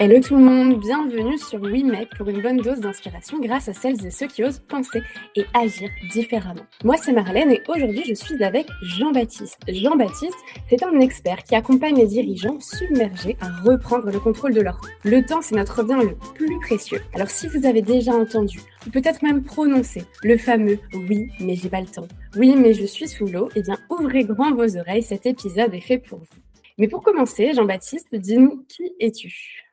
Hello tout le monde, bienvenue sur WeMake pour une bonne dose d'inspiration grâce à celles et ceux qui osent penser et agir différemment. Moi c'est Marlène et aujourd'hui je suis avec Jean-Baptiste. Jean-Baptiste, c'est un expert qui accompagne les dirigeants submergés à reprendre le contrôle de leur temps. Le temps c'est notre bien le plus précieux. Alors si vous avez déjà entendu ou peut-être même prononcé le fameux oui mais j'ai pas le temps, oui mais je suis sous l'eau, eh bien ouvrez grand vos oreilles, cet épisode est fait pour vous. Mais pour commencer, Jean-Baptiste, dis-nous qui es-tu?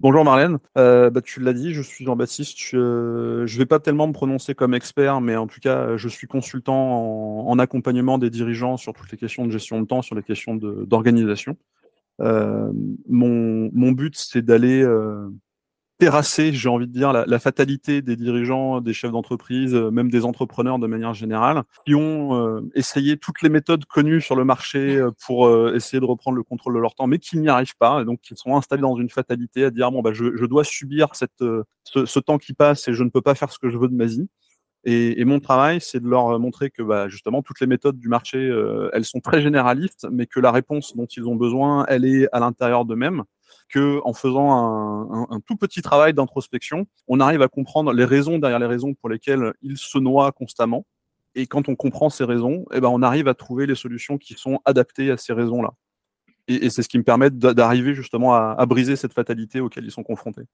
Bonjour Marlène, euh, bah, tu l'as dit, je suis Jean-Baptiste. Je ne vais pas tellement me prononcer comme expert, mais en tout cas, je suis consultant en, accompagnement des dirigeants sur toutes les questions de gestion de temps, sur les questions d'organisation. Euh, mon, but, c'est d'aller euh, terrasser, j'ai envie de dire, la, fatalité des dirigeants, des chefs d'entreprise, euh, même des entrepreneurs de manière générale, qui ont euh, essayé toutes les méthodes connues sur le marché euh, pour essayer de reprendre le contrôle de leur temps, mais qui n'y arrivent pas, et donc qui sont installés dans une fatalité à dire bon bah je, je dois subir cette, ce, ce, temps qui passe et je ne peux pas faire ce que je veux de ma vie. Et, et mon travail, c'est de leur montrer que bah, justement toutes les méthodes du marché, elles sont très généralistes, mais que la réponse dont ils ont besoin, elle est à l'intérieur d'eux-mêmes que en faisant un, tout petit travail d'introspection, on arrive à comprendre les raisons derrière les raisons pour lesquelles ils se noient constamment. Et quand on comprend ces raisons, eh ben, on arrive à trouver les solutions qui sont adaptées à ces raisons-là. Et, et c'est ce qui me permet d'arriver justement à, à briser cette fatalité auquel ils sont confrontés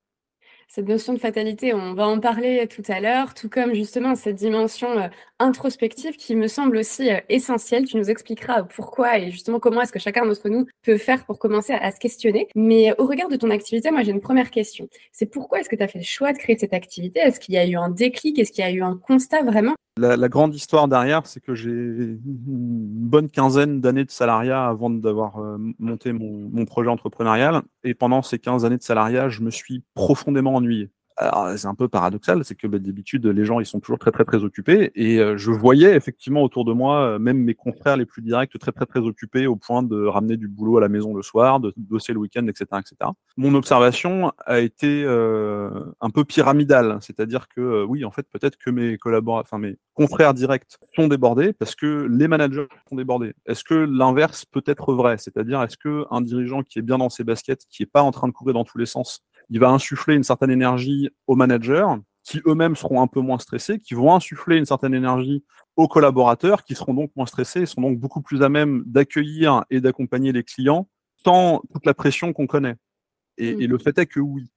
cette notion de fatalité, on va en parler tout à l'heure, tout comme justement cette dimension euh, introspective qui me semble aussi euh, essentielle. Tu nous expliqueras pourquoi et justement comment est-ce que chacun d'entre nous peut faire pour commencer à, se questionner. Mais euh, au regard de ton activité, moi j'ai une première question. C'est pourquoi est-ce que tu as fait le choix de créer cette activité? Est-ce qu'il y a eu un déclic? Est-ce qu'il y a eu un constat vraiment? La, grande histoire derrière, c'est que j'ai une bonne quinzaine d'années de salariat avant d'avoir monté mon, mon, projet entrepreneurial. Et pendant ces 15 années de salariat, je me suis profondément ennuyé alors c'est un peu paradoxal, c'est que bah, d'habitude les gens ils sont toujours très très très occupés et euh, je voyais effectivement autour de moi euh, même mes confrères les plus directs très très très occupés au point de ramener du boulot à la maison le soir, de bosser le week-end, etc., etc. Mon observation a été euh, un peu pyramidale, c'est-à-dire que oui en fait peut-être que mes collaborateurs, enfin mes confrères directs sont débordés parce que les managers sont débordés. Est-ce que l'inverse peut être vrai, c'est-à-dire est-ce que un dirigeant qui est bien dans ses baskets, qui est pas en train de courir dans tous les sens il va insuffler une certaine énergie aux managers qui eux-mêmes seront un peu moins stressés, qui vont insuffler une certaine énergie aux collaborateurs qui seront donc moins stressés et sont donc beaucoup plus à même d'accueillir et d'accompagner les clients sans toute la pression qu'on connaît. Et, mmh. et, le fait est que oui.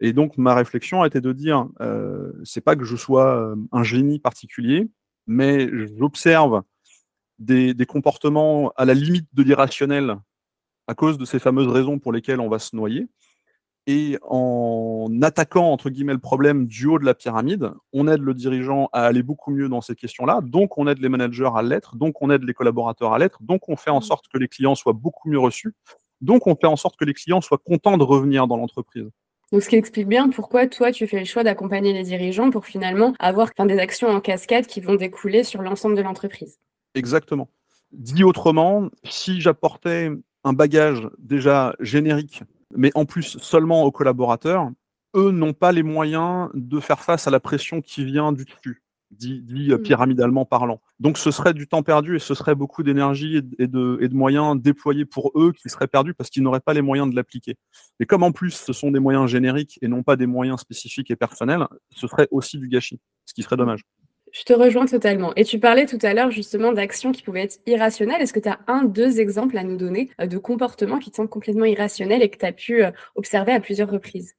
Et donc ma réflexion a été de dire, euh, c'est pas que je sois euh, un génie particulier, mais j'observe des, des comportements à la limite de l'irrationnel à cause de ces fameuses raisons pour lesquelles on va se noyer. Et en attaquant, entre guillemets, le problème du haut de la pyramide, on aide le dirigeant à aller beaucoup mieux dans ces questions-là. Donc, on aide les managers à l'être. Donc, on aide les collaborateurs à l'être. Donc, on fait en mmh. sorte que les clients soient beaucoup mieux reçus. Donc, on fait en sorte que les clients soient contents de revenir dans l'entreprise. Donc, ce qui explique bien pourquoi toi, tu fais le choix d'accompagner les dirigeants pour finalement avoir des actions en cascade qui vont découler sur l'ensemble de l'entreprise. Exactement. Dit autrement, si j'apportais un bagage déjà générique mais en plus seulement aux collaborateurs, eux n'ont pas les moyens de faire face à la pression qui vient du dessus, dit, dit euh, mmh. pyramidalement parlant. Donc ce serait du temps perdu et ce serait beaucoup d'énergie et, de, et de moyens déployés pour eux qui seraient perdus parce qu'ils n'auraient pas les moyens de l'appliquer. Et comme en plus ce sont des moyens génériques et non pas des moyens spécifiques et personnels, ce serait aussi du gâchis, ce qui serait mmh. dommage. Je te rejoins totalement. Et tu parlais tout à l'heure justement d'actions qui pouvaient être irrationnelles. Est-ce que tu as un, deux exemples à nous donner euh, de comportements qui te semblent complètement irrationnels et que tu as pu euh, observer à plusieurs reprises?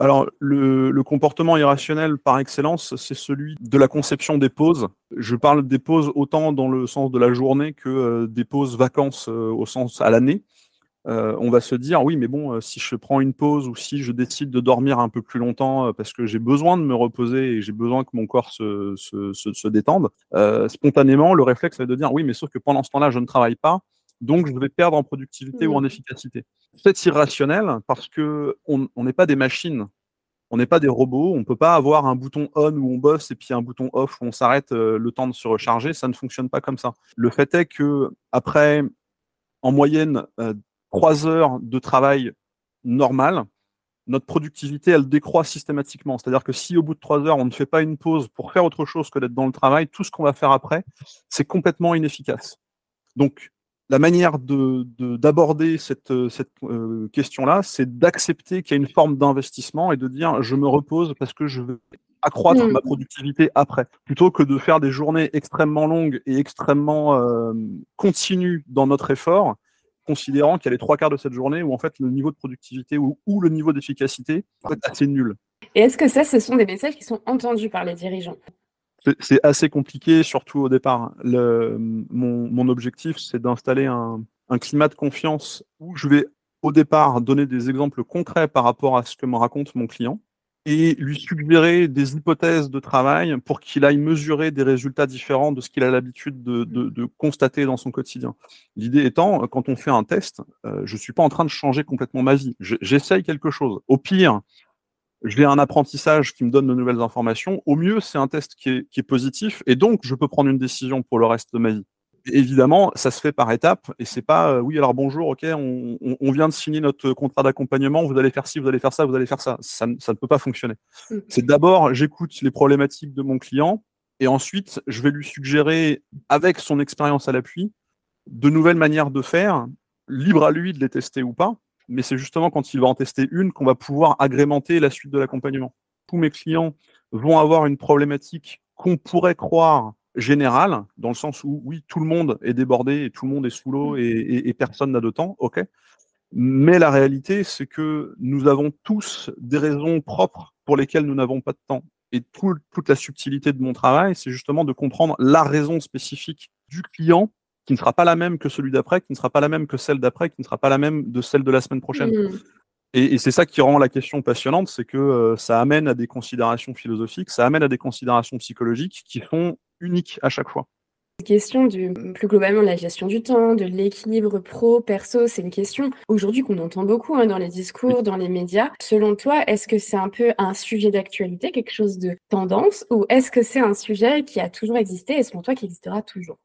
Alors, le, comportement irrationnel par excellence, c'est celui de la conception des pauses. Je parle des pauses autant dans le sens de la journée que euh, des pauses vacances au sens à l'année. Euh, on va se dire oui, mais bon, euh, si je prends une pause ou si je décide de dormir un peu plus longtemps euh, parce que j'ai besoin de me reposer et j'ai besoin que mon corps se, se, se, détende, spontanément, le réflexe va être de dire oui, mais sauf que pendant ce temps-là, je ne travaille pas, donc je vais perdre en productivité ou en mmh. efficacité. C'est irrationnel parce que on n'est pas des machines. On n'est pas des robots, on peut pas avoir un bouton on où on bosse et puis un bouton off où on s'arrête le temps de se recharger, ça ne fonctionne pas comme ça. Le fait est que après en moyenne trois heures de travail normal, notre productivité, elle décroît systématiquement. C'est-à-dire que si au bout de trois heures, on ne fait pas une pause pour faire autre chose que d'être dans le travail, tout ce qu'on va faire après, c'est complètement inefficace. Donc, la manière d'aborder de, cette, cette euh, question-là, c'est d'accepter qu'il y a une forme d'investissement et de dire je me repose parce que je veux accroître mmh. ma productivité après, plutôt que de faire des journées extrêmement longues et extrêmement euh, continues dans notre effort, considérant qu'il y a les trois quarts de cette journée où en fait le niveau de productivité ou, ou le niveau d'efficacité est assez nul. Et est-ce que ça, ce sont des messages qui sont entendus par les dirigeants? C'est assez compliqué, surtout au départ. Le, mon, mon, objectif, c'est d'installer un, un, climat de confiance où je vais au départ donner des exemples concrets par rapport à ce que me raconte mon client et lui suggérer des hypothèses de travail pour qu'il aille mesurer des résultats différents de ce qu'il a l'habitude de, de, constater dans son quotidien. L'idée étant, quand on fait un test, euh, je ne suis pas en train de changer complètement ma vie. J'essaye quelque chose. Au pire, j'ai un apprentissage qui me donne de nouvelles informations. Au mieux, c'est un test qui est, qui est, positif et donc je peux prendre une décision pour le reste de ma vie. Évidemment, ça se fait par étapes et c'est pas euh, oui alors bonjour, ok, on, on, vient de signer notre contrat d'accompagnement, vous allez faire ci, vous allez faire ça, vous allez faire ça. Ça, ça ne peut pas fonctionner. Mm. C'est d'abord j'écoute les problématiques de mon client et ensuite je vais lui suggérer avec son expérience à l'appui de nouvelles manières de faire, libre à lui de les tester ou pas mais c'est justement quand il va en tester une qu'on va pouvoir agrémenter la suite de l'accompagnement. Tous mes clients vont avoir une problématique qu'on pourrait croire générale, dans le sens où oui, tout le monde est débordé et tout le monde est sous l'eau et, personne n'a de temps, ok. Mais la réalité, c'est que nous avons tous des raisons propres pour lesquelles nous n'avons pas de temps. Et toute la subtilité de mon travail, c'est justement de comprendre la raison spécifique du client qui ne sera pas la même que celui d'après, qui ne sera pas la même que celle d'après, qui ne sera pas la même de celle de la semaine prochaine. Mmh. Et, c'est ça qui rend la question passionnante, c'est que euh, ça amène à des considérations philosophiques, ça amène à des considérations psychologiques qui sont uniques à chaque fois. question du plus globalement de la gestion du temps, de l'équilibre pro, perso, c'est une question aujourd'hui qu'on entend beaucoup hein, dans les discours, dans les médias. Selon toi, est-ce que c'est un peu un sujet d'actualité, quelque chose de tendance, ou est-ce que c'est un sujet qui a toujours existé et selon toi qui existera toujours?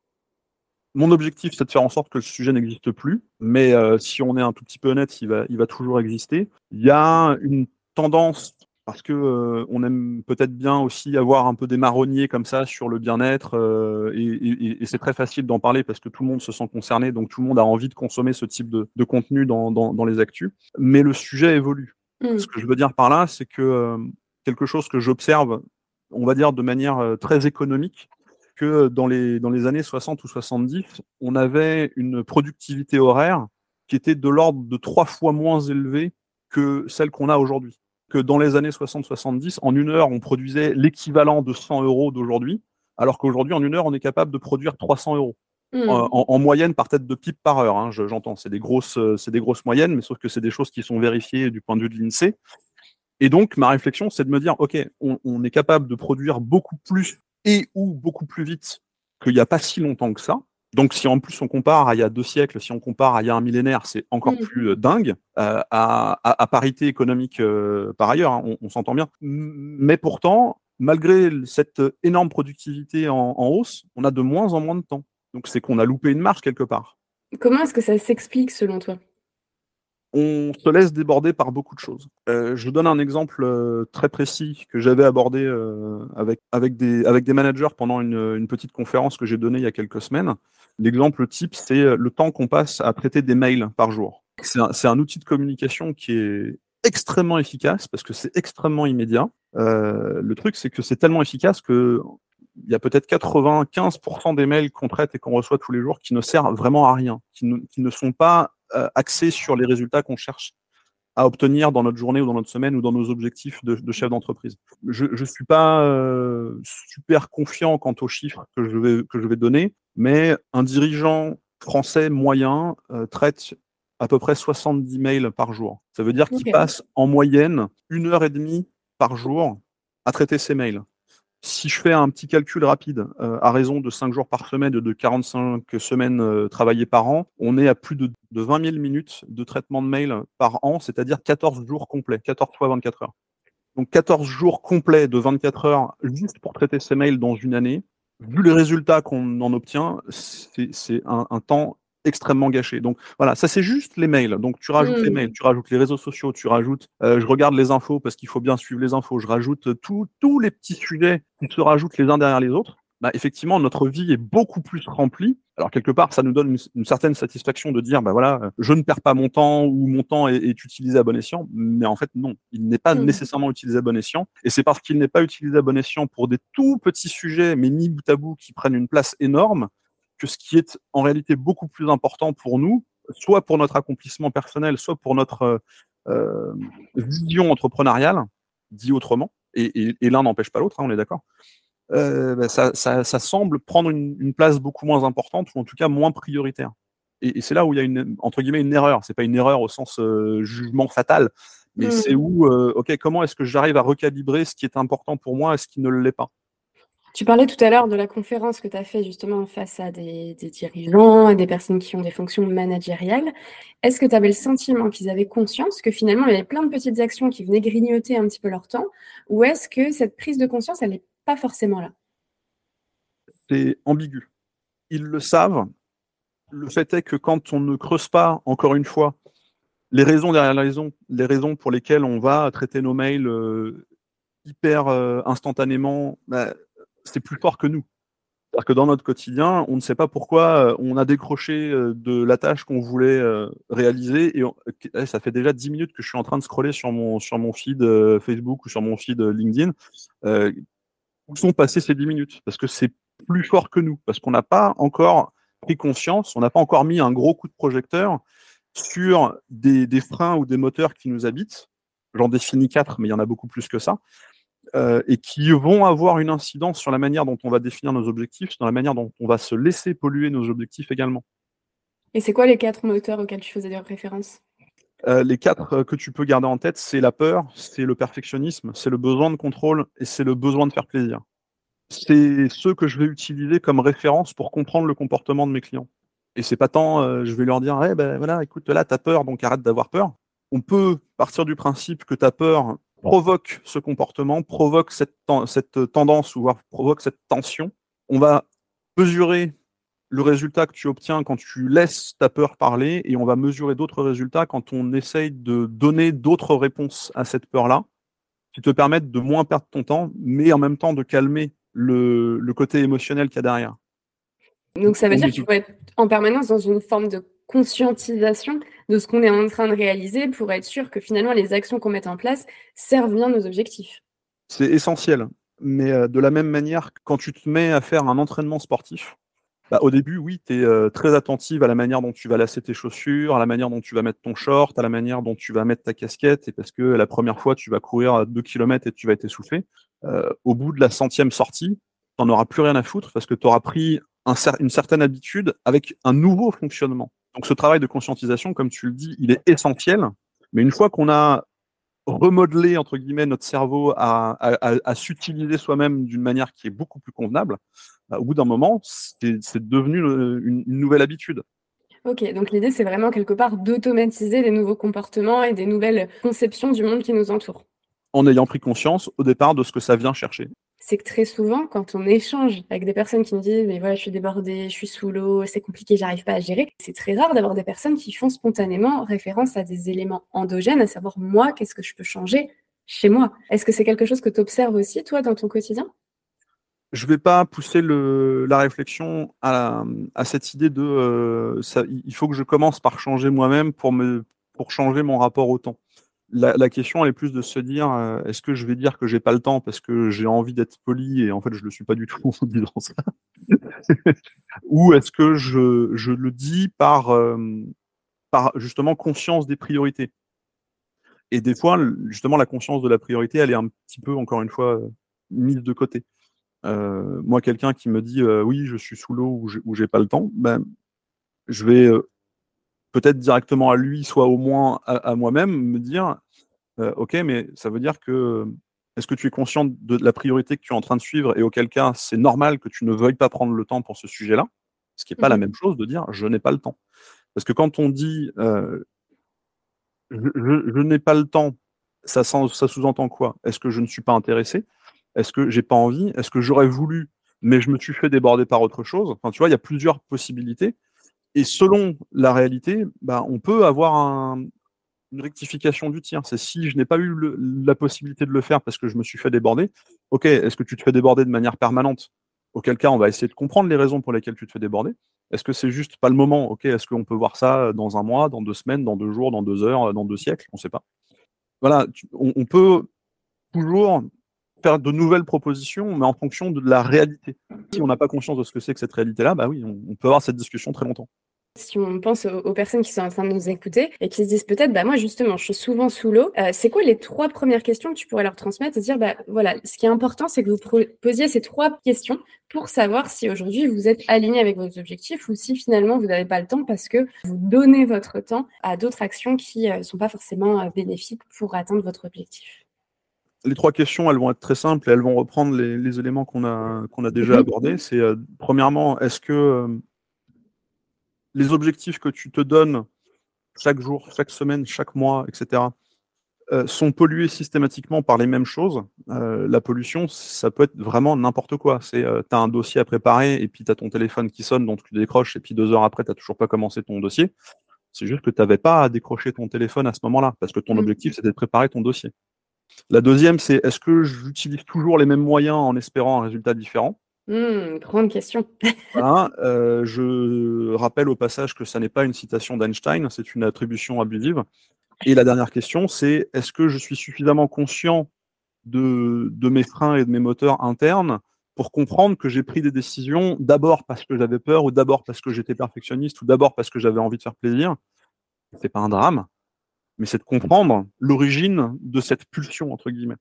Mon objectif, c'est de faire en sorte que le sujet n'existe plus, mais euh, si on est un tout petit peu honnête, il va, il va toujours exister. Il y a une tendance, parce que euh, on aime peut-être bien aussi avoir un peu des marronniers comme ça sur le bien-être, euh, et, et, et c'est très facile d'en parler parce que tout le monde se sent concerné, donc tout le monde a envie de consommer ce type de, de contenu dans, dans, dans, les actus. Mais le sujet évolue. Mmh. Ce que je veux dire par là, c'est que quelque chose que j'observe, on va dire de manière très économique, que dans les, dans les années 60 ou 70, on avait une productivité horaire qui était de l'ordre de trois fois moins élevée que celle qu'on a aujourd'hui. Que dans les années 60-70, en une heure, on produisait l'équivalent de 100 euros d'aujourd'hui, alors qu'aujourd'hui, en une heure, on est capable de produire 300 euros. Mmh. En, moyenne par tête de pipe par heure, hein, j'entends. c'est des grosses, c'est des grosses moyennes, mais sauf que c'est des choses qui sont vérifiées du point de vue de l'INSEE. Et donc, ma réflexion, c'est de me dire, OK, on, on, est capable de produire beaucoup plus et ou beaucoup plus vite qu'il n'y a pas si longtemps que ça. Donc, si en plus on compare à il y a deux siècles, si on compare à il y a un millénaire, c'est encore mmh. plus euh, dingue, euh, à, à, à, parité économique euh, par ailleurs, hein, on, on s'entend bien. Mais pourtant, malgré cette énorme productivité en, en, hausse, on a de moins en moins de temps. Donc, c'est qu'on a loupé une marche quelque part. Comment est-ce que ça s'explique selon toi? On se laisse déborder par beaucoup de choses. Euh, je donne un exemple euh, très précis que j'avais abordé euh, avec, avec, des, avec des managers pendant une, une petite conférence que j'ai donnée il y a quelques semaines. L'exemple type, c'est le temps qu'on passe à traiter des mails par jour. C'est un, outil de communication qui est extrêmement efficace parce que c'est extrêmement immédiat. Euh, le truc, c'est que c'est tellement efficace que il y a peut-être 95% des mails qu'on traite et qu'on reçoit tous les jours qui ne servent vraiment à rien, qui ne, sont pas euh, axé sur les résultats qu'on cherche à obtenir dans notre journée ou dans notre semaine ou dans nos objectifs de, de chef d'entreprise. Je ne suis pas euh, super confiant quant aux chiffres que je vais, que je vais donner, mais un dirigeant français moyen euh, traite à peu près 70 mails par jour. Ça veut dire qu'il passe en moyenne une heure et demie par jour à traiter ses mails si je fais un petit calcul rapide, euh, à raison de 5 jours par semaine de 45 semaines euh, travaillées par an, on est à plus de, de 20 000 minutes de traitement de mail par an, c'est-à-dire 14 jours complets, 14 fois 24 heures. Donc 14 jours complets de 24 heures juste pour traiter ces mails dans une année. Vu les résultats qu'on en obtient, c'est un temps extrêmement gâché. Donc voilà, ça c'est juste les mails. Donc tu rajoutes les mmh. mails, tu rajoutes les réseaux sociaux, tu rajoutes, euh, je regarde les infos parce qu'il faut bien suivre les infos, je rajoute tous les petits sujets qui se rajoutent les uns derrière les autres. Bah, effectivement, notre vie est beaucoup plus remplie Alors quelque part, ça nous donne une, certaine satisfaction de dire, bah voilà, je ne perds pas mon temps ou mon temps est, utilisé à bon escient. Mais en fait, non, il n'est pas mmh. nécessairement utilisé à bon escient. Et c'est parce qu'il n'est pas utilisé à bon escient pour des tout petits sujets, mais mis bout à bout, qui prennent une place énorme, que ce qui est en réalité beaucoup plus important pour nous, soit pour notre accomplissement personnel, soit pour notre euh, vision entrepreneuriale, dit autrement. Et, l'un n'empêche pas l'autre, hein, on est d'accord. Euh, bah, ça, semble prendre une, place beaucoup moins importante, ou en tout cas moins prioritaire. Et, c'est là où il y a une, entre guillemets, une erreur. C'est pas une erreur au sens euh, jugement fatal, mais mmh. c'est où, euh, ok, comment est-ce que j'arrive à recalibrer ce qui est important pour moi et ce qui ne l'est pas? Tu parlais tout à l'heure de la conférence que tu as fait justement face à des, dirigeants et des personnes qui ont des fonctions managériales. Est-ce que tu avais le sentiment qu'ils avaient conscience que finalement il y avait plein de petites actions qui venaient grignoter un petit peu leur temps Ou est-ce que cette prise de conscience, elle n'est pas forcément là? C'est ambigu. Ils le savent. Le fait est que quand on ne creuse pas, encore une fois, les raisons derrière les raisons, les raisons pour lesquelles on va traiter nos mails euh, hyper euh, instantanément, bah, c'est plus fort que nous. C'est-à-dire que dans notre quotidien, on ne sait pas pourquoi euh, on a décroché euh, de la tâche qu'on voulait euh, réaliser et eh, ça fait déjà 10 minutes que je suis en train de scroller sur mon, feed Facebook ou sur mon feed LinkedIn. où sont passées ces 10 minutes Parce que c'est plus fort que nous, parce qu'on n'a pas encore pris conscience, on n'a pas encore mis un gros coup de projecteur sur des freins ou des moteurs qui nous habitent. J'en définis quatre, mais il y en a beaucoup plus que ça. Euh, et qui vont avoir une incidence sur la manière dont on va définir nos objectifs, sur la manière dont on va se laisser polluer nos objectifs également. Et c'est quoi les quatre moteurs auxquels tu faisais des références euh, Les quatre euh, que tu peux garder en tête, c'est la peur, c'est le perfectionnisme, c'est le besoin de contrôle et c'est le besoin de faire plaisir. C'est ceux que je vais utiliser comme référence pour comprendre le comportement de mes clients. Et c'est pas tant, je vais leur dire, eh ben voilà, écoute, là, tu as peur, donc arrête d'avoir peur. On peut partir du principe que tu as peur provoque ce comportement, provoque cette, cette tendance ou provoque cette tension. On va mesurer le résultat que tu obtiens quand tu laisses ta peur parler et on va mesurer d'autres résultats quand on essaye de donner d'autres réponses à cette peur-là qui te permettent de moins perdre ton temps, mais en même temps de calmer le, le côté émotionnel qu'il y a derrière. Donc ça veut dire que tu peux être en permanence dans une forme de conscientisation de ce qu'on est en train de réaliser pour être sûr que finalement les actions qu'on met en place servent bien nos objectifs. C'est essentiel. Mais euh, de la même manière, quand tu te mets à faire un entraînement sportif, bah, au début, oui, tu es euh, très attentive à la manière dont tu vas lasser tes chaussures, à la manière dont tu vas mettre ton short, à la manière dont tu vas mettre ta casquette, et parce que la première fois, tu vas courir à 2 km et tu vas être essoufflé. Euh, au bout de la centième sortie, tu n'en auras plus rien à foutre parce que tu auras pris une certaine habitude avec un nouveau fonctionnement. Donc ce travail de conscientisation, comme tu le dis, il est essentiel. Mais une fois qu'on a remodelé entre guillemets notre cerveau à, s'utiliser soi-même d'une manière qui est beaucoup plus convenable, bah, au bout d'un moment, c'est devenu une, nouvelle habitude. Ok, donc l'idée c'est vraiment quelque part d'automatiser des nouveaux comportements et des nouvelles conceptions du monde qui nous entoure. En ayant pris conscience au départ de ce que ça vient chercher c'est que très souvent, quand on échange avec des personnes qui nous disent Mais voilà, je suis débordée, je suis sous l'eau, c'est compliqué, j'arrive pas à gérer, c'est très rare d'avoir des personnes qui font spontanément référence à des éléments endogènes, à savoir moi, qu'est-ce que je peux changer chez moi? Est-ce que c'est quelque chose que tu observes aussi, toi, dans ton quotidien? Je ne vais pas pousser la réflexion à, cette idée de euh, il faut que je commence par changer moi-même pour, me, pour changer mon rapport au temps la, question, elle est plus de se dire euh, est-ce que je vais dire que j'ai pas le temps parce que j'ai envie d'être poli et en fait je le suis pas du tout en disant ça Ou est-ce que je, le dis par, euh, par justement conscience des priorités? Et des fois, justement, la conscience de la priorité, elle est un petit peu, encore une fois, mise de côté. Euh, moi, quelqu'un qui me dit oui, je suis sous l'eau ou j'ai pas le temps, ben, je vais peut-être directement à lui, soit au moins à, moi-même, me dire euh, Ok, mais ça veut dire que est-ce que tu es conscient de la priorité que tu es en train de suivre et auquel cas c'est normal que tu ne veuilles pas prendre le temps pour ce sujet-là? Ce qui n'est pas la mmh même chose de dire je n'ai pas le temps. Parce que quand on dit euh, je, n'ai pas le temps, ça, ça sous-entend quoi? Est-ce que je ne suis pas intéressé? Est-ce que j'ai pas envie? Est-ce que j'aurais voulu, mais je me suis fait déborder par autre chose? Enfin, tu vois, il y a plusieurs possibilités. Et selon la réalité, bah, on peut avoir une rectification du tir. C'est si je n'ai pas eu la possibilité de le faire parce que je me suis fait déborder, ok, est-ce que tu te fais déborder de manière permanente? Auquel cas, on va essayer de comprendre les raisons pour lesquelles tu te fais déborder. Est-ce que c'est juste pas le moment? Ok, est-ce qu'on peut voir ça dans un mois, dans deux semaines, dans deux jours, dans deux heures, dans deux siècles? On ne sait pas. Voilà, on, peut toujours faire de nouvelles propositions, mais en fonction de la réalité. Si on n'a pas conscience de ce que c'est que cette réalité-là, bah oui, on peut avoir cette discussion très longtemps. Si on pense aux, personnes qui sont en train de nous écouter et qui se disent peut-être, bah moi justement, je suis souvent sous l'eau, euh, c'est quoi les trois premières questions que tu pourrais leur transmettre et dire, bah voilà, ce qui est important, c'est que vous posiez ces trois questions pour savoir si aujourd'hui vous êtes aligné avec vos objectifs ou si finalement vous n'avez pas le temps parce que vous donnez votre temps à d'autres actions qui ne euh, sont pas forcément euh, bénéfiques pour atteindre votre objectif. Les trois questions, elles vont être très simples et elles vont reprendre les, éléments qu'on a, qu'on a déjà mhm. abordés. C'est premièrement, est-ce que les objectifs que tu te donnes chaque jour, chaque semaine, chaque mois, etc., euh, sont pollués systématiquement par les mêmes choses. Euh, la pollution, ça peut être vraiment n'importe quoi. C'est, euh, tu as un dossier à préparer et puis tu as ton téléphone qui sonne, donc tu décroches et puis deux heures après, tu n'as toujours pas commencé ton dossier. C'est juste que tu n'avais pas à décrocher ton téléphone à ce moment-là, parce que ton mmh. objectif, c'était de préparer ton dossier. La deuxième, c'est est-ce que j'utilise toujours les mêmes moyens en espérant un résultat différent? Mmh, grande question. Euh, je rappelle au passage que ça n'est pas une citation d'Einstein, c'est une attribution abusive. Et la dernière question, c'est est-ce que je suis suffisamment conscient de, mes freins et de mes moteurs internes pour comprendre que j'ai pris des décisions d'abord parce que j'avais peur, ou d'abord parce que j'étais perfectionniste, ou d'abord parce que j'avais envie de faire plaisir? C'est pas un drame, mais c'est de comprendre l'origine de cette pulsion, entre guillemets.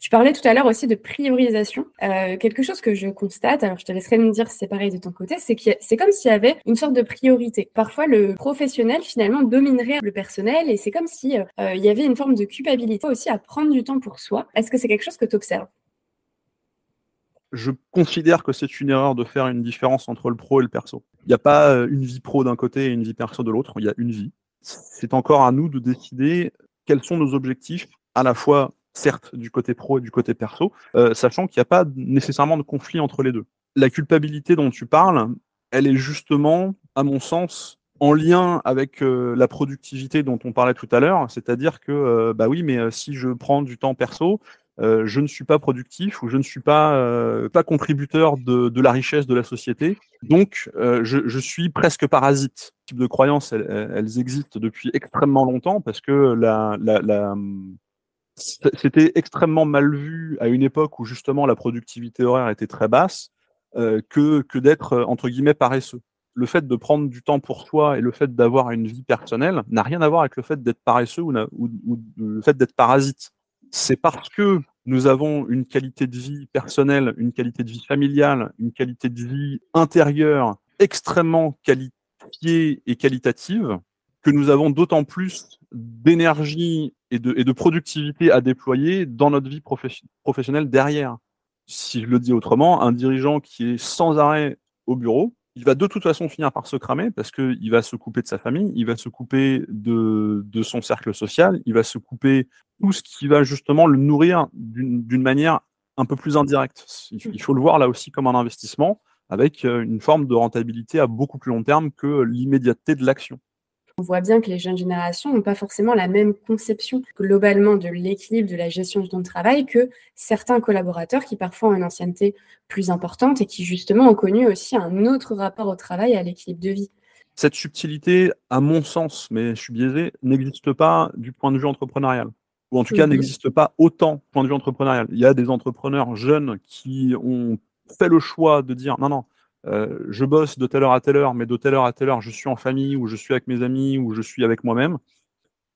Tu parlais tout à l'heure aussi de priorisation. Euh, quelque chose que je constate, alors je te laisserai me dire si c'est pareil de ton côté, c'est que c'est comme s'il y avait une sorte de priorité. Parfois, le professionnel finalement dominerait le personnel et c'est comme si euh, euh, y avait une forme de culpabilité aussi à prendre du temps pour soi. Est-ce que c'est quelque chose que tu observes je considère que c'est une erreur de faire une différence entre le pro et le perso. Il n'y a pas une vie pro d'un côté et une vie perso de l'autre, il y a une vie. C'est encore à nous de décider quels sont nos objectifs, à la fois certes du côté pro et du côté perso, euh, sachant qu'il n'y a pas nécessairement de conflit entre les deux. La culpabilité dont tu parles, elle est justement, à mon sens, en lien avec euh, la productivité dont on parlait tout à l'heure, c'est-à-dire que, euh, bah oui, mais si je prends du temps perso, je ne suis pas productif ou je ne suis pas, pas contributeur de, la richesse de la société. Donc, je, suis presque parasite. Type de croyances, elles, existent depuis extrêmement longtemps parce que la c'était extrêmement mal vu à une époque où justement la productivité horaire était très basse euh, que, que d'être euh, entre guillemets paresseux. Le fait de prendre du temps pour soi et le fait d'avoir une vie personnelle n'a rien à voir avec le fait d'être paresseux ou, ou, le fait d'être parasite. C'est parce que nous avons une qualité de vie personnelle, une qualité de vie familiale, une qualité de vie intérieure extrêmement qualifiée et qualitative que nous avons d'autant plus d'énergie et de, productivité à déployer dans notre vie professionnelle derrière. Si je le dis autrement, un dirigeant qui est sans arrêt au bureau, il va de toute façon finir par se cramer parce qu'il va se couper de sa famille, il va se couper de, de son cercle social, il va se couper tout ce qui va justement le nourrir d'une manière un peu plus indirecte. Il faut le voir là aussi comme un investissement avec euh, une forme de rentabilité à beaucoup plus long terme que l'immédiateté de l'action. On voit bien que les jeunes générations n'ont pas forcément la même conception globalement de l'équilibre de la gestion du temps de travail que certains collaborateurs qui parfois ont une ancienneté plus importante et qui justement ont connu aussi un autre rapport au travail et à l'équilibre de vie. Cette subtilité, à mon sens, mais je suis biaisé, n'existe pas du point de vue entrepreneurial. Ou en tout cas, mhm. n'existe pas autant du point de vue entrepreneurial. Il y a des entrepreneurs jeunes qui ont fait le choix de dire non, non, euh, je bosse de telle heure à telle heure, mais de telle heure à telle heure, je suis en famille, ou je suis avec mes amis, ou je suis avec moi-même.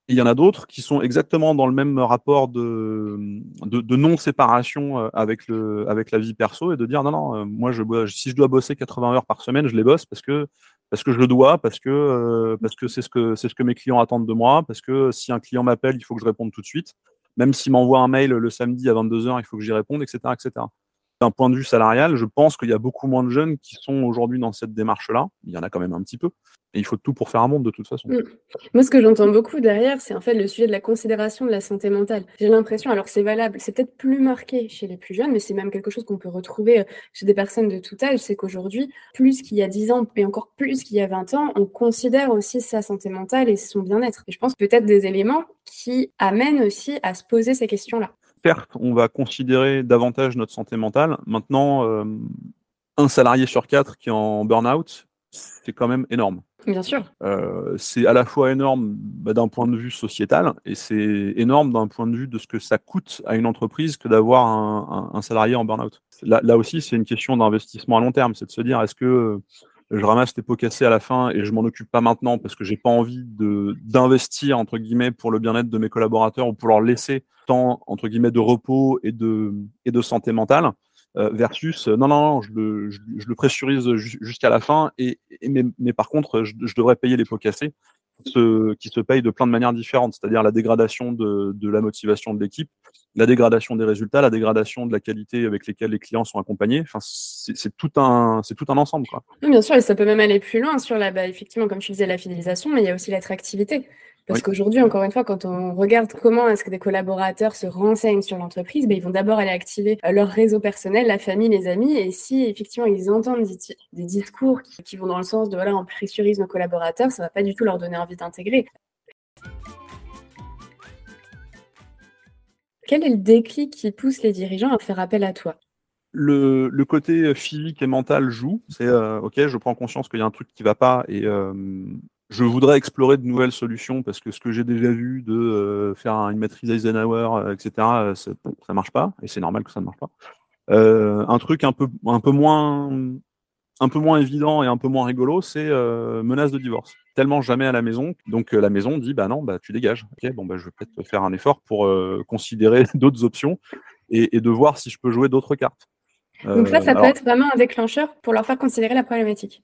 Il y en a d'autres qui sont exactement dans le même rapport de, de, non-séparation euh, avec, avec la vie perso et de dire non, non, euh, moi, si je dois bosser 80 heures par semaine, je les bosse parce que, parce que je le dois, parce que parce que c'est ce que ce que mes clients attendent de moi, parce que si un client m'appelle, il faut que je réponde tout de suite. Même s'il m'envoie un mail le samedi à 22h, il faut que j'y réponde, etc., etc d'un point de vue salarial, je pense qu'il y a beaucoup moins de jeunes qui sont aujourd'hui dans cette démarche-là. Il y en a quand même un petit peu. Et il faut tout pour faire un monde de toute façon. Mm. Moi, ce que j'entends beaucoup derrière, c'est en fait le sujet de la considération de la santé mentale. J'ai l'impression, alors c'est valable, c'est peut-être plus marqué chez les plus jeunes, mais c'est même quelque chose qu'on peut retrouver euh, chez des personnes de tout âge. C'est qu'aujourd'hui, plus qu'il y a 10 ans et encore plus qu'il y a 20 ans, on considère aussi sa santé mentale et son bien-être. Et je pense peut-être des éléments qui amènent aussi à se poser ces questions-là certes, on va considérer davantage notre santé mentale. Maintenant, euh, un salarié sur quatre qui est en burn-out, c'est quand même énorme. Bien sûr. Euh, c'est à la fois énorme bah, d'un point de vue sociétal et c'est énorme d'un point de vue de ce que ça coûte à une entreprise que d'avoir un, salarié en burn-out. Là, là, aussi, c'est une question d'investissement à long terme. C'est de se dire est-ce que je ramasse les pots cassés à la fin et je m'en occupe pas maintenant parce que j'ai pas envie de d'investir entre guillemets pour le bien-être de mes collaborateurs ou pour leur laisser tant entre guillemets de repos et de et de santé mentale euh, versus euh, non, non, je le, je, le pressurise jusqu'à la fin, et, mais, par contre, je, devrais payer les pots cassés, qui se payent de plein de manières différentes, c'est-à-dire la dégradation de, de la motivation de l'équipe, la dégradation des résultats, la dégradation de la qualité avec lesquelles les clients sont accompagnés. Enfin, c'est tout un, c'est tout un ensemble. Quoi. Oui, bien sûr, et ça peut même aller plus loin sur la, bah, effectivement, comme tu disais, la fidélisation, mais il y a aussi l'attractivité. Parce qu'aujourd'hui, encore une fois, quand on regarde comment est-ce que des collaborateurs se renseignent sur l'entreprise, ben, ils vont d'abord aller activer euh, leur réseau personnel, la famille, les amis. Et si effectivement ils entendent des, discours qui, vont dans le sens de voilà, on pressurise nos collaborateurs, ça va pas du tout leur donner envie d'intégrer. Quel est le déclic qui pousse les dirigeants à faire appel à toi? Le, côté physique et mental joue. C'est euh, ok, je prends conscience qu'il y a un truc qui va pas et euh, je voudrais explorer de nouvelles solutions parce que ce que j'ai déjà vu de euh, faire une maîtrise Eisenhower, euh, etc., euh, ça, ça marche pas et c'est normal que ça ne marche pas. un truc un peu un peu moins un peu moins évident et un peu moins rigolo, c'est menace de divorce. Tellement jamais à la maison, donc la maison dit bah non, bah tu dégages. Ok, bon bah je vais peut-être faire un effort pour considérer d'autres options et, et, de voir si je peux jouer d'autres cartes. Donc ça, ça peut être vraiment un déclencheur pour leur faire considérer la problématique.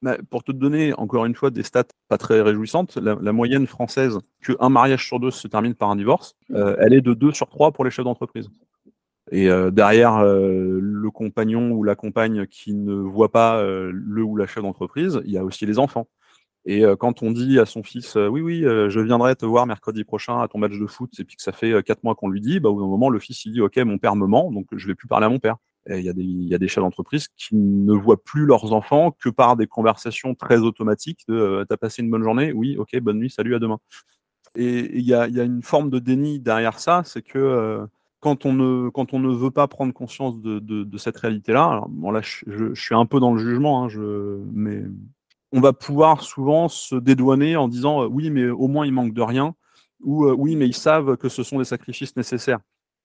Bah, pour te donner encore une fois des stats pas très réjouissantes, la, moyenne française qu'un mariage sur deux se termine par un divorce, euh, elle est de 2 sur 3 pour les chefs d'entreprise. Et euh, derrière euh, le compagnon ou la compagne qui ne voit pas le ou la chef d'entreprise, il y a aussi les enfants. Et quand on dit à son fils, oui, oui, je viendrai te voir mercredi prochain à ton match de foot, et puis que ça fait quatre mois qu'on lui dit, bah, au moment, le fils, il dit, OK, mon père me ment, donc je vais plus parler à mon père. Il y, a des, il y a des chefs d'entreprise qui ne voient plus leurs enfants que par des conversations très automatiques de euh, T'as passé une bonne journée Oui, ok, bonne nuit, salut, à demain. Et il y a, y a, une forme de déni derrière ça, c'est que euh, quand, on ne, quand on ne veut pas prendre conscience de, de, cette réalité-là, bon là je, je, suis un peu dans le jugement, hein, je, mais on va pouvoir souvent se dédouaner en disant euh, oui, mais au moins il manque de rien, ou oui, mais ils savent que ce sont des sacrifices nécessaires.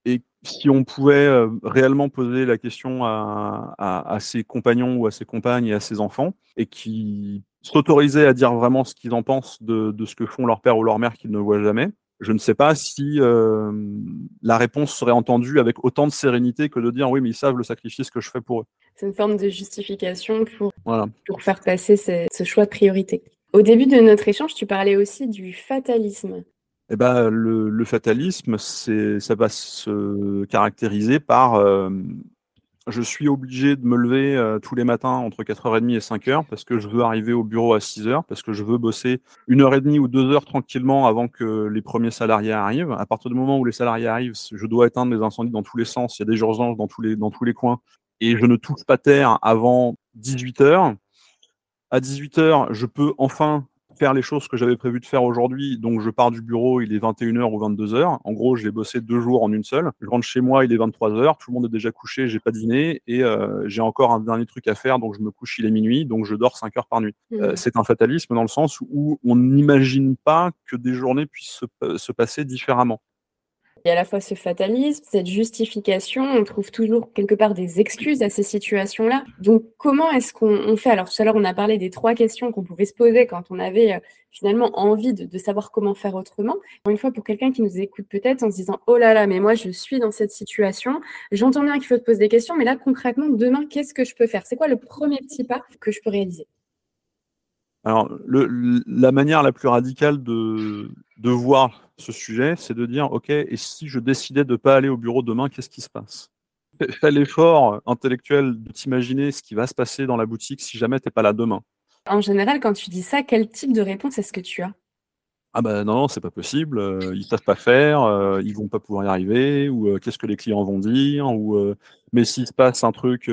Et si on pouvait euh, réellement poser la question à, à, à, ses compagnons ou à ses compagnes et à ses enfants, et qui s'autorisaient à dire vraiment ce qu'ils en pensent de, de, ce que font leur père ou leur mère qu'ils ne voient jamais, je ne sais pas si euh, la réponse serait entendue avec autant de sérénité que de dire oui, mais ils savent le sacrifice que je fais pour eux. C'est une forme de justification pour, voilà. pour faire passer ce, ce choix de priorité. Au début de notre échange, tu parlais aussi du fatalisme. Eh ben, le, le fatalisme, ça va se caractériser par euh, je suis obligé de me lever euh, tous les matins entre 4h30 et 5h parce que je veux arriver au bureau à 6h, parce que je veux bosser une heure et demie ou deux heures tranquillement avant que les premiers salariés arrivent. À partir du moment où les salariés arrivent, je dois éteindre les incendies dans tous les sens, il y a des urgences dans tous les, dans tous les coins, et je ne touche pas terre avant 18h. À 18h, je peux enfin faire les choses que j'avais prévu de faire aujourd'hui. Donc, je pars du bureau, il est 21h ou 22h. En gros, je l'ai bossé deux jours en une seule. Je rentre chez moi, il est 23h. Tout le monde est déjà couché, j'ai pas dîné et euh, j'ai encore un dernier truc à faire. Donc, je me couche, il est minuit. Donc, je dors 5 heures par nuit. Mmh. Euh, c'est un fatalisme dans le sens où on n'imagine pas que des journées puissent se, se passer différemment. Il y a à la fois ce fatalisme, cette justification, on trouve toujours quelque part des excuses à ces situations-là. Donc comment est-ce qu'on fait? Alors tout à l'heure, on a parlé des trois questions qu'on pouvait se poser quand on avait euh, finalement envie de, de, savoir comment faire autrement. Une fois, pour quelqu'un qui nous écoute peut-être en se disant, oh là là, mais moi je suis dans cette situation, j'entends bien qu'il faut te poser des questions, mais là concrètement, demain, qu'est-ce que je peux faire? C'est quoi le premier petit pas que je peux réaliser? Alors, la manière la plus radicale de, de voir ce sujet, c'est de dire, OK, et si je décidais de ne pas aller au bureau demain, qu'est-ce qui se passe? Fais l'effort intellectuel de t'imaginer ce qui va se passer dans la boutique si jamais tu n'es pas là demain. En général, quand tu dis ça, quel type de réponse est-ce que tu as? Ah ben non, c'est pas possible, euh, ils savent pas faire, euh, ils vont pas pouvoir y arriver, ou euh, qu'est-ce que les clients vont dire, ou mais s'il se passe un truc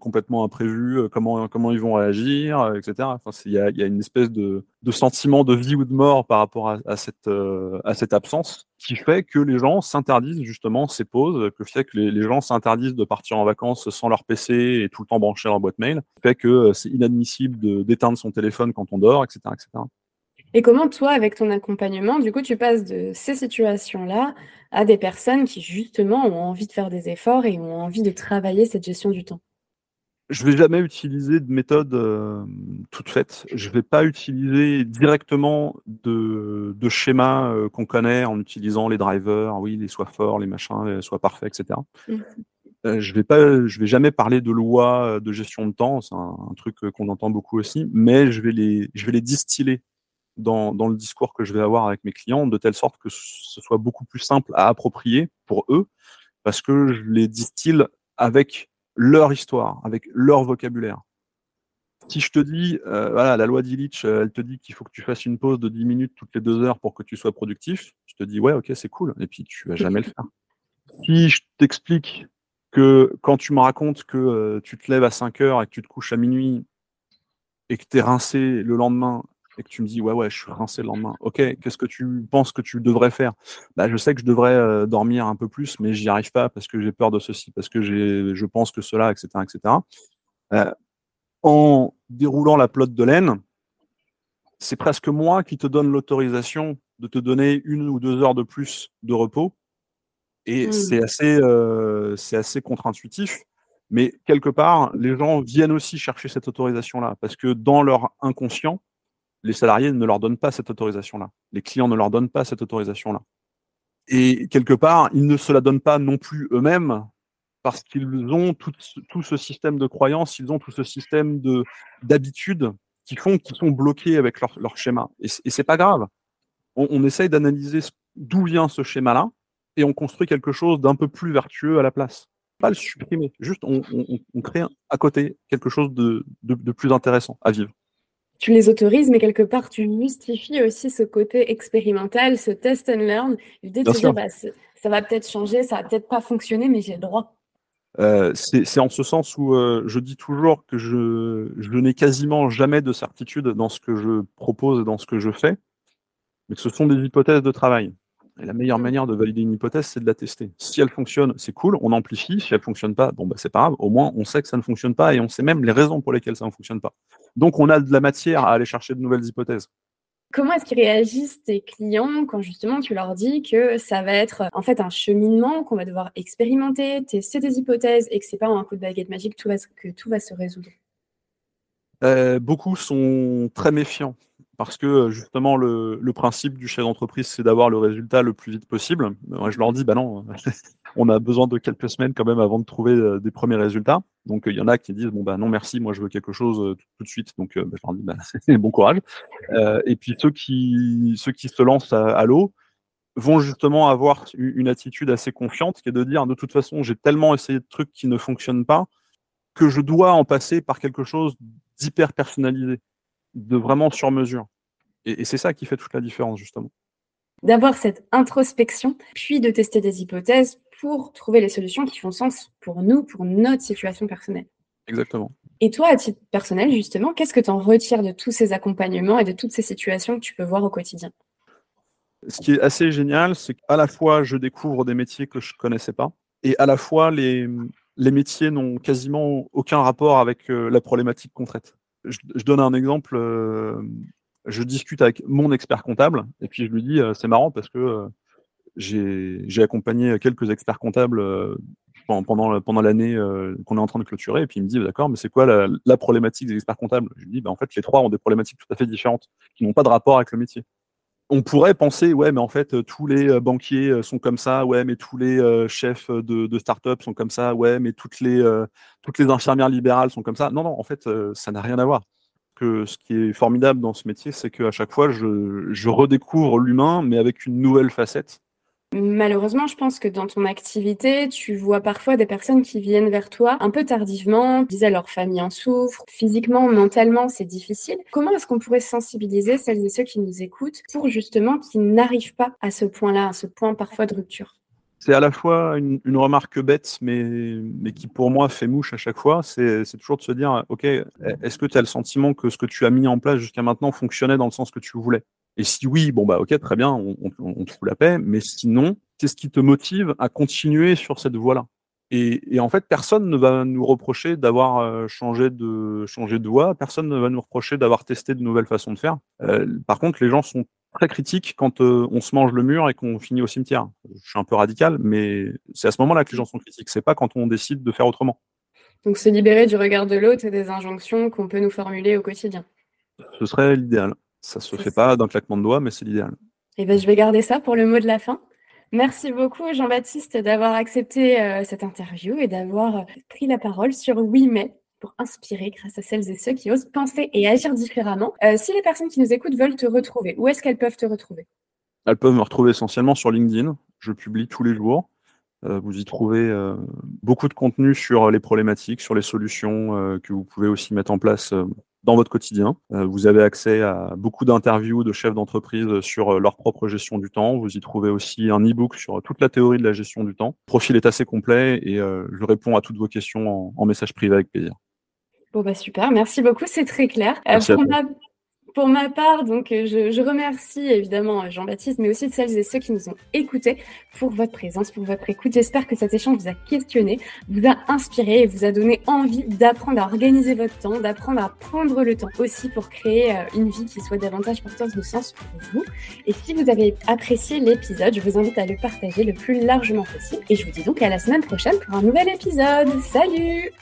complètement imprévu, comment comment ils vont réagir, etc. Enfin, il y a, y a, une espèce de, de, sentiment de vie ou de mort par rapport à, à cette à cette absence qui fait que les gens s'interdisent justement ces pauses, que fait que les, les gens s'interdisent de partir en vacances sans leur PC et tout le temps brancher leur boîte mail, fait que c'est inadmissible d'éteindre son téléphone quand on dort, etc., etc. Et comment toi, avec ton accompagnement, du coup, tu passes de ces situations-là à des personnes qui, justement, ont envie de faire des efforts et ont envie de travailler cette gestion du temps? Je ne vais jamais utiliser de méthode euh, toute faite. Je ne vais pas utiliser directement de, de schémas euh, qu'on connaît en utilisant les drivers, oui, les soient forts, les machins, les soient parfaits, etc. Mmh. Euh, je vais pas, je vais jamais parler de loi de gestion de temps, c'est un, un, truc qu'on entend beaucoup aussi, mais je vais les, je vais les distiller dans, dans, le discours que je vais avoir avec mes clients, de telle sorte que ce soit beaucoup plus simple à approprier pour eux, parce que je les distille avec leur histoire, avec leur vocabulaire. Si je te dis, euh, voilà, la loi d'Illich, euh, elle te dit qu'il faut que tu fasses une pause de 10 minutes toutes les deux heures pour que tu sois productif, je te dis, ouais, ok, c'est cool, et puis tu vas jamais le faire. Si je t'explique que quand tu me racontes que euh, tu te lèves à 5 heures et que tu te couches à minuit et que tu es rincé le lendemain et que tu me dis ouais ouais je suis rincé le lendemain. Ok qu'est-ce que tu penses que tu devrais faire? Bah, je sais que je devrais euh, dormir un peu plus mais j'y arrive pas parce que j'ai peur de ceci parce que j'ai je pense que cela etc etc euh, en déroulant la plotte de laine c'est presque moi qui te donne l'autorisation de te donner une ou deux heures de plus de repos. Et mmh. c'est assez euh, c'est assez contre-intuitif mais quelque part les gens viennent aussi chercher cette autorisation là parce que dans leur inconscient les salariés ne leur donnent pas cette autorisation-là. Les clients ne leur donnent pas cette autorisation-là. Et quelque part, ils ne se la donnent pas non plus eux-mêmes parce qu'ils ont tout, ce système de croyances, ils ont tout ce système de d'habitudes qui font qu'ils sont bloqués avec leur, schéma. Et, et c'est pas grave. On, essaye d'analyser d'où vient ce schéma-là et on construit quelque chose d'un peu plus vertueux à la place. Pas le supprimer, juste on, crée à côté quelque chose de plus intéressant à vivre tu les autorises, mais quelque part, tu justifies aussi ce côté expérimental, ce test and learn, l'idée de se dire, bah, ça va peut-être changer, ça va peut-être pas fonctionner, mais j'ai le droit. Euh, c'est en ce sens où euh, je dis toujours que je, je n'ai quasiment jamais de certitude dans ce que je propose et dans ce que je fais, mais que ce sont des hypothèses de travail. Et la meilleure manière de valider une hypothèse, c'est de la tester. Si elle fonctionne, c'est cool, on amplifie. Si elle fonctionne pas, bon bah c'est pas grave. Au moins, on sait que ça ne fonctionne pas et on sait même les raisons pour lesquelles ça ne fonctionne pas. Donc, on a de la matière à aller chercher de nouvelles hypothèses. Comment est-ce qu'ils réagissent tes clients quand justement tu leur dis que ça va être en fait un cheminement, qu'on va devoir expérimenter, tester des hypothèses et que c'est pas un coup de baguette magique tout va, que tout va se résoudre? Euh, Beaucoup sont très méfiants parce que justement le, principe du chef d'entreprise c'est d'avoir le résultat le plus vite possible. Moi je leur dis bah non, on a besoin de quelques semaines quand même avant de trouver euh, des premiers résultats. Donc il y en a qui disent bon bah non merci, moi je veux quelque chose euh, tout, de suite. Donc euh, bah, je leur dis bah, bon courage. et puis ceux qui ceux qui se lancent à, l'eau vont justement avoir une attitude assez confiante qui est de dire de toute façon j'ai tellement essayé de trucs qui ne fonctionnent pas que je dois en passer par quelque chose d'hyper personnalisé de vraiment sur mesure. Et, c'est ça qui fait toute la différence, justement. D'avoir cette introspection, puis de tester des hypothèses pour trouver les solutions qui font sens pour nous, pour notre situation personnelle. Exactement. Et toi, à titre personnel, justement, qu'est-ce que tu en retires de tous ces accompagnements et de toutes ces situations que tu peux voir au quotidien? Ce qui est assez génial, c'est qu'à la fois, je découvre des métiers que je ne connaissais pas, et à la fois, les, les métiers n'ont quasiment aucun rapport avec euh, la problématique qu'on traite je, donne un exemple. Euh, je discute avec mon expert comptable et puis je lui dis euh, c'est marrant parce que euh, j'ai accompagné quelques experts comptables pendant, l'année qu'on est en train de clôturer. Et puis il me dit d'accord, mais c'est quoi la, problématique des experts comptables? Je lui dis bah, en fait les trois ont des problématiques tout à fait différentes qui n'ont pas de rapport avec le métier on pourrait penser, ouais, mais en fait, tous les banquiers sont comme ça, ouais, mais tous les chefs de, start-up sont comme ça, ouais, mais toutes les, toutes infirmières libérales sont comme ça. Non, non, en fait, ça n'a rien à voir. Que ce qui est formidable dans ce métier, c'est qu'à chaque fois, je redécouvre l'humain, mais avec une nouvelle facette. Malheureusement, je pense que dans ton activité, tu vois parfois des personnes qui viennent vers toi un peu tardivement, disent leur famille en souffre, physiquement, mentalement, c'est difficile. Comment est-ce qu'on pourrait sensibiliser celles et ceux qui nous écoutent pour justement qu'ils n'arrivent pas à ce point-là, à ce point parfois de rupture? C'est à la fois une, remarque bête, mais, mais qui pour moi fait mouche à chaute fois. C'est toujours de se dire, OK, est-ce que tu as le sentiment que ce que tu as mis en place jusqu'à maintenant fonctionnait dans le sens que tu voulais? Et si oui, bon, bah, OK, très bien, on, on, te fout la paix. Mais sinon, qu'est-ce qui te motive à continuer sur cette voie-là? Et, en fait, personne ne va nous reprocher d'avoir euh, changé de changé de voie. Personne ne va nous reprocher d'avoir testé de nouvelles façons de faire. Euh, par contre, les gens sont très critiques quand euh, on se mange le mur et qu'on finit au cimetière. Je suis un peu radical, mais c'est à ce moment-là que les gens sont critiques. C'est pas quand on décide de faire autrement. Donc se libérer du regard de l'autre et des injonctions qu'on peut nous formuler au quotidien. Ce serait l'idéal. Ça se fait pas d'un claquement de doigts, mais c'est l'idéal. Eh ben, je vais garder ça pour le mot de la fin. Merci beaucoup, Jean-Baptiste, d'avoir accepté euh, cette interview et d'avoir euh, pris la parole sur Oui Mais pour inspirer grâce à celles et ceux qui osent penser et agir différemment. Euh, si les personnes qui nous écoutent veulent te retrouver, où est-ce qu'elles peuvent te retrouver? Elles peuvent me retrouver essentiellement sur LinkedIn. Je publie tous les jours. vous y trouvez beaucoup de contenu sur les problématiques, sur les solutions que vous pouvez aussi mettre en place dans votre quotidien. Euh, vous avez accès à beaucoup d'interviews de chefs d'entreprise sur euh, leur propre gestion du temps. Vous y trouvez aussi un e-book sur toute la théorie de la gestion du temps. Le profil est assez complet et euh, je réponds à toutes vos questions en, message privé avec plaisir. Bon bah super, merci beaucoup, c'est très clair. Pour ma part, donc, euh, je, remercie évidemment Jean-Baptiste, mais aussi de celles et ceux qui nous ont écoutés pour votre présence, pour votre écoute. J'espère que cet échange vous a questionné, vous a inspiré et vous a donné envie d'apprendre à organiser votre temps, d'apprendre à prendre le temps aussi pour créer euh, une vie qui soit davantage porteuse de sens pour vous. Et si vous avez apprécié l'épisode, je vous invite à le partager le plus largement possible. Et je vous dis donc à la semaine prochaine pour un nouvel épisode. Salut